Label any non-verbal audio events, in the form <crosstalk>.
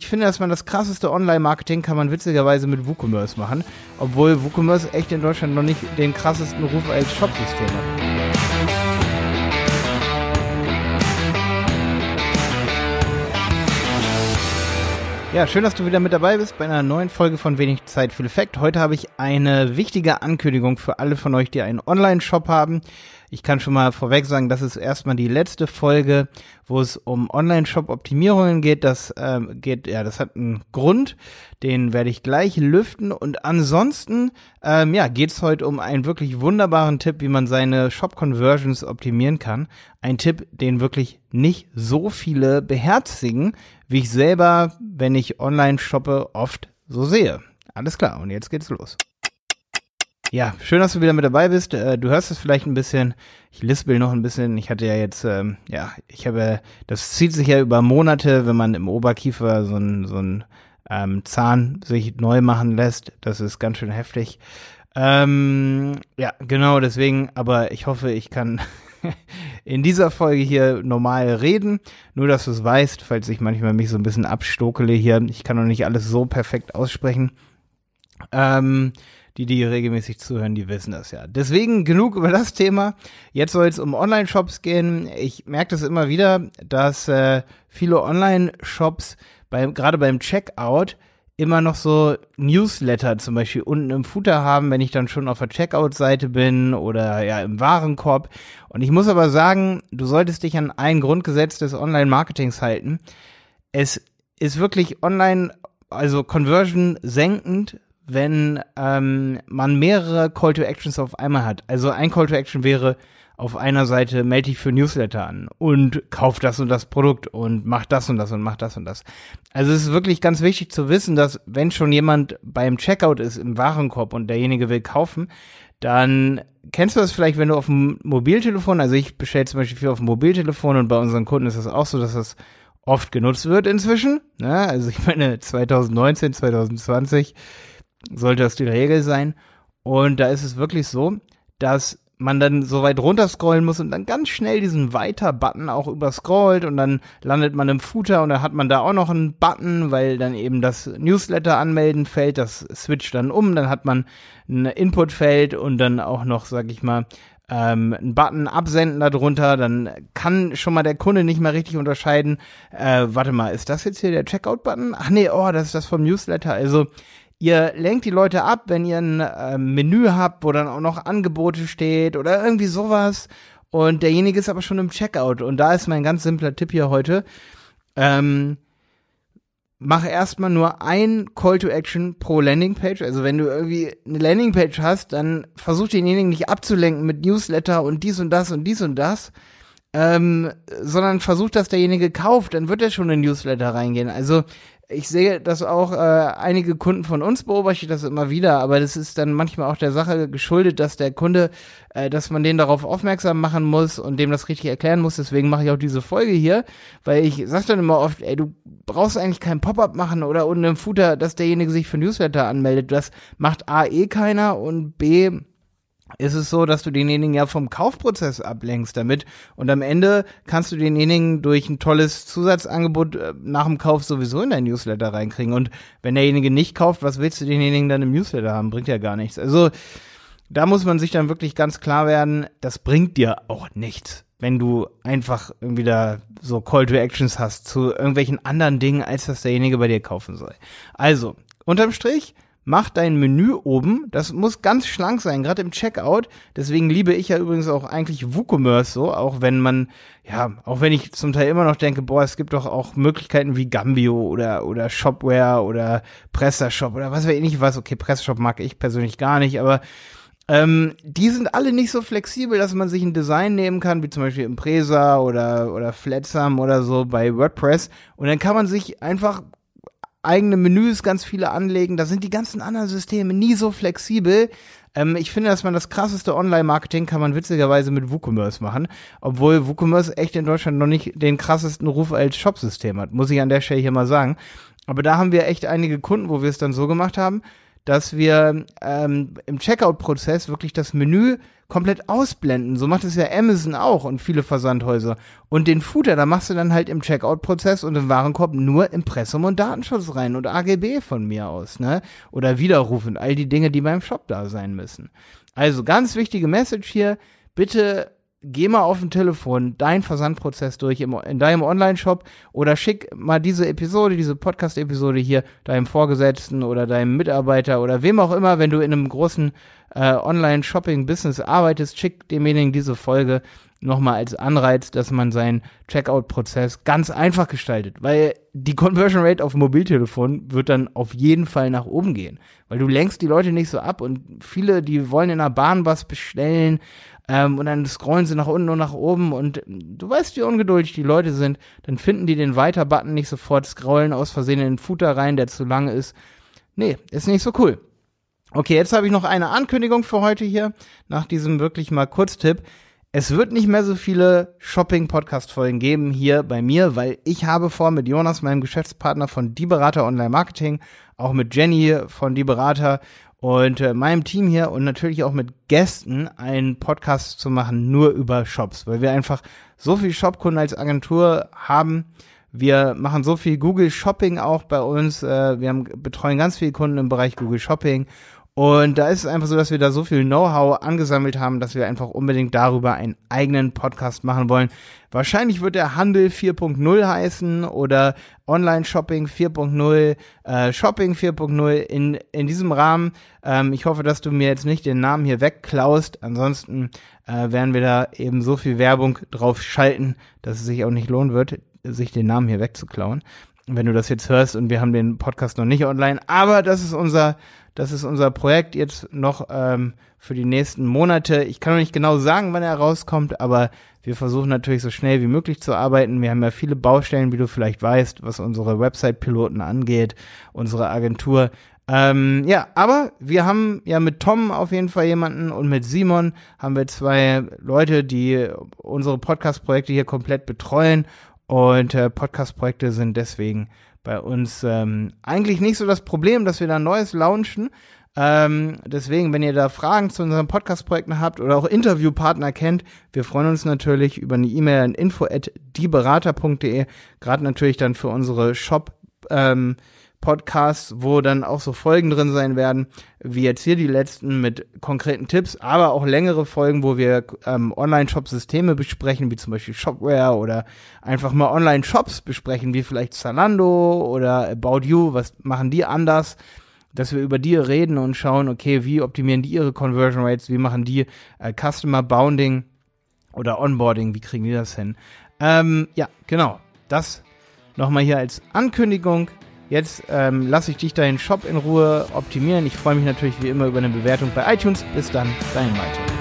Ich finde, dass man das krasseste Online-Marketing kann man witzigerweise mit WooCommerce machen, obwohl WooCommerce echt in Deutschland noch nicht den krassesten Ruf als Shopsystem hat. Ja, schön, dass du wieder mit dabei bist bei einer neuen Folge von Wenig Zeit für Effekt. Heute habe ich eine wichtige Ankündigung für alle von euch, die einen Online-Shop haben. Ich kann schon mal vorweg sagen, das ist erstmal die letzte Folge, wo es um Online-Shop-Optimierungen geht. Das ähm, geht, ja, das hat einen Grund, den werde ich gleich lüften. Und ansonsten, ähm, ja, geht es heute um einen wirklich wunderbaren Tipp, wie man seine Shop-Conversions optimieren kann. Ein Tipp, den wirklich nicht so viele beherzigen, wie ich selber, wenn ich online shoppe, oft so sehe. Alles klar, und jetzt geht's los. Ja, schön, dass du wieder mit dabei bist. Äh, du hörst es vielleicht ein bisschen. Ich lispel noch ein bisschen. Ich hatte ja jetzt, ähm, ja, ich habe, das zieht sich ja über Monate, wenn man im Oberkiefer so ein, so ein ähm, Zahn sich neu machen lässt. Das ist ganz schön heftig. Ähm, ja, genau, deswegen, aber ich hoffe, ich kann <laughs> in dieser Folge hier normal reden. Nur, dass du es weißt, falls ich manchmal mich so ein bisschen abstokele hier. Ich kann noch nicht alles so perfekt aussprechen. Ähm, die, die regelmäßig zuhören, die wissen das ja. Deswegen genug über das Thema. Jetzt soll es um Online-Shops gehen. Ich merke das immer wieder, dass äh, viele Online-Shops beim, gerade beim Checkout immer noch so Newsletter zum Beispiel unten im Footer haben, wenn ich dann schon auf der Checkout-Seite bin oder ja im Warenkorb. Und ich muss aber sagen, du solltest dich an ein Grundgesetz des Online-Marketings halten. Es ist wirklich online, also Conversion senkend, wenn ähm, man mehrere Call to Actions auf einmal hat. Also ein Call to Action wäre auf einer Seite melde dich für Newsletter an und kauf das und das Produkt und mach das und das und mach das und das. Also es ist wirklich ganz wichtig zu wissen, dass wenn schon jemand beim Checkout ist im Warenkorb und derjenige will kaufen, dann kennst du das vielleicht, wenn du auf dem Mobiltelefon, also ich bestelle zum Beispiel viel auf dem Mobiltelefon und bei unseren Kunden ist das auch so, dass das oft genutzt wird inzwischen. Ne? Also ich meine <laughs> 2019, 2020 sollte das die Regel sein. Und da ist es wirklich so, dass man dann so weit runter scrollen muss und dann ganz schnell diesen Weiter-Button auch überscrollt und dann landet man im Footer und dann hat man da auch noch einen Button, weil dann eben das Newsletter anmelden fällt, das switcht dann um, dann hat man ein Input-Feld und dann auch noch, sag ich mal, ähm, einen Button absenden darunter, dann kann schon mal der Kunde nicht mehr richtig unterscheiden, äh, warte mal, ist das jetzt hier der Checkout-Button? Ach nee, oh, das ist das vom Newsletter, also ihr lenkt die Leute ab, wenn ihr ein äh, Menü habt, wo dann auch noch Angebote steht oder irgendwie sowas. Und derjenige ist aber schon im Checkout. Und da ist mein ganz simpler Tipp hier heute. Ähm, mach erstmal nur ein Call to Action pro Landingpage. Also wenn du irgendwie eine Landingpage hast, dann versuch denjenigen nicht abzulenken mit Newsletter und dies und das und dies und das. Ähm, sondern versuch, dass derjenige kauft, dann wird er schon in Newsletter reingehen. Also ich sehe das auch, äh, einige Kunden von uns beobachte ich das immer wieder, aber das ist dann manchmal auch der Sache geschuldet, dass der Kunde, äh, dass man den darauf aufmerksam machen muss und dem das richtig erklären muss. Deswegen mache ich auch diese Folge hier, weil ich sag dann immer oft, ey, du brauchst eigentlich kein Pop-up machen oder unten im Footer, dass derjenige sich für Newsletter anmeldet. Das macht A eh keiner und B ist es so, dass du denjenigen ja vom Kaufprozess ablenkst damit und am Ende kannst du denjenigen durch ein tolles Zusatzangebot äh, nach dem Kauf sowieso in dein Newsletter reinkriegen und wenn derjenige nicht kauft, was willst du denjenigen dann im Newsletter haben? Bringt ja gar nichts. Also da muss man sich dann wirklich ganz klar werden, das bringt dir auch nichts, wenn du einfach irgendwie da so Call to Actions hast zu irgendwelchen anderen Dingen, als dass derjenige bei dir kaufen soll. Also, unterm Strich, mach dein Menü oben. Das muss ganz schlank sein, gerade im Checkout. Deswegen liebe ich ja übrigens auch eigentlich WooCommerce so, auch wenn man, ja, auch wenn ich zum Teil immer noch denke, boah, es gibt doch auch Möglichkeiten wie Gambio oder, oder Shopware oder PrestaShop oder was weiß ich nicht was. Okay, PrestaShop mag ich persönlich gar nicht, aber ähm, die sind alle nicht so flexibel, dass man sich ein Design nehmen kann, wie zum Beispiel Impresa oder, oder Flatsam oder so bei WordPress. Und dann kann man sich einfach eigene Menüs ganz viele anlegen. Da sind die ganzen anderen Systeme nie so flexibel. Ähm, ich finde, dass man das krasseste Online-Marketing kann man witzigerweise mit WooCommerce machen, obwohl WooCommerce echt in Deutschland noch nicht den krassesten Ruf als Shopsystem hat, muss ich an der Stelle hier mal sagen. Aber da haben wir echt einige Kunden, wo wir es dann so gemacht haben, dass wir ähm, im Checkout-Prozess wirklich das Menü komplett ausblenden. So macht es ja Amazon auch und viele Versandhäuser. Und den Footer, da machst du dann halt im Checkout-Prozess und im Warenkorb nur Impressum und Datenschutz rein und AGB von mir aus, ne? Oder Widerruf und all die Dinge, die beim Shop da sein müssen. Also ganz wichtige Message hier. Bitte geh mal auf dem Telefon deinen Versandprozess durch in deinem Online-Shop oder schick mal diese Episode, diese Podcast-Episode hier deinem Vorgesetzten oder deinem Mitarbeiter oder wem auch immer, wenn du in einem großen äh, Online-Shopping-Business arbeitest, schick demjenigen diese Folge nochmal als Anreiz, dass man seinen Checkout-Prozess ganz einfach gestaltet, weil die Conversion Rate auf Mobiltelefon wird dann auf jeden Fall nach oben gehen, weil du lenkst die Leute nicht so ab und viele, die wollen in der Bahn was bestellen ähm, und dann scrollen sie nach unten und nach oben und du weißt, wie ungeduldig die Leute sind. Dann finden die den Weiter-Button nicht sofort, scrollen aus Versehen in den Footer rein, der zu lang ist. Nee, ist nicht so cool. Okay, jetzt habe ich noch eine Ankündigung für heute hier, nach diesem wirklich mal Kurztipp. Es wird nicht mehr so viele Shopping-Podcast-Folgen geben hier bei mir, weil ich habe vor, mit Jonas, meinem Geschäftspartner von Die Berater Online Marketing, auch mit Jenny von Die Berater und äh, meinem Team hier und natürlich auch mit Gästen einen Podcast zu machen, nur über Shops, weil wir einfach so viel Shopkunden als Agentur haben. Wir machen so viel Google Shopping auch bei uns. Äh, wir haben, betreuen ganz viele Kunden im Bereich Google Shopping und da ist es einfach so, dass wir da so viel Know-how angesammelt haben, dass wir einfach unbedingt darüber einen eigenen Podcast machen wollen. Wahrscheinlich wird der Handel 4.0 heißen oder Online-Shopping 4.0, äh, Shopping 4.0 in, in diesem Rahmen. Ähm, ich hoffe, dass du mir jetzt nicht den Namen hier wegklaust. Ansonsten äh, werden wir da eben so viel Werbung drauf schalten, dass es sich auch nicht lohnen wird, sich den Namen hier wegzuklauen wenn du das jetzt hörst und wir haben den Podcast noch nicht online. Aber das ist unser das ist unser Projekt jetzt noch ähm, für die nächsten Monate. Ich kann noch nicht genau sagen, wann er rauskommt, aber wir versuchen natürlich so schnell wie möglich zu arbeiten. Wir haben ja viele Baustellen, wie du vielleicht weißt, was unsere Website-Piloten angeht, unsere Agentur. Ähm, ja, aber wir haben ja mit Tom auf jeden Fall jemanden und mit Simon haben wir zwei Leute, die unsere Podcast-Projekte hier komplett betreuen. Und äh, Podcast-Projekte sind deswegen bei uns ähm, eigentlich nicht so das Problem, dass wir da Neues launchen. Ähm, deswegen, wenn ihr da Fragen zu unseren Podcast-Projekten habt oder auch Interviewpartner kennt, wir freuen uns natürlich über eine E-Mail an info@dieberater.de, gerade natürlich dann für unsere Shop ähm, Podcasts, wo dann auch so Folgen drin sein werden, wie jetzt hier die letzten mit konkreten Tipps, aber auch längere Folgen, wo wir ähm, Online-Shop-Systeme besprechen, wie zum Beispiel Shopware oder einfach mal Online-Shops besprechen, wie vielleicht Zalando oder About You, was machen die anders, dass wir über die reden und schauen, okay, wie optimieren die ihre Conversion Rates, wie machen die äh, Customer Bounding oder Onboarding, wie kriegen die das hin? Ähm, ja, genau, das nochmal hier als Ankündigung. Jetzt ähm, lasse ich dich deinen Shop in Ruhe optimieren. Ich freue mich natürlich wie immer über eine Bewertung bei iTunes. Bis dann, dein Malte.